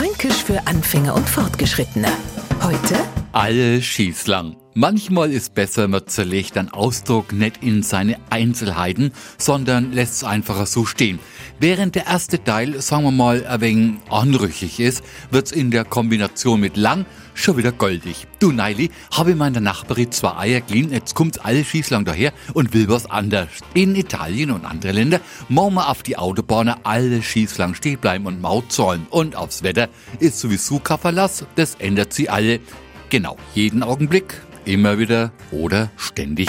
Fränkisch für Anfänger und Fortgeschrittene. Heute Alle schießlang. Manchmal ist besser, man zerlegt einen Ausdruck nicht in seine Einzelheiten, sondern lässt es einfach so stehen. Während der erste Teil, sagen wir mal, ein wenig anrüchig ist, wird's in der Kombination mit lang schon wieder goldig. Du Neili, habe meiner Nachbarin zwei Eier geliehen, jetzt kommt's alle schießlang daher und will was anderes. In Italien und andere Länder machen wir auf die Autobahnen alle schießlang stehen bleiben und Maut zahlen. Und aufs Wetter ist sowieso kein das ändert sie alle. Genau, jeden Augenblick, immer wieder oder ständig.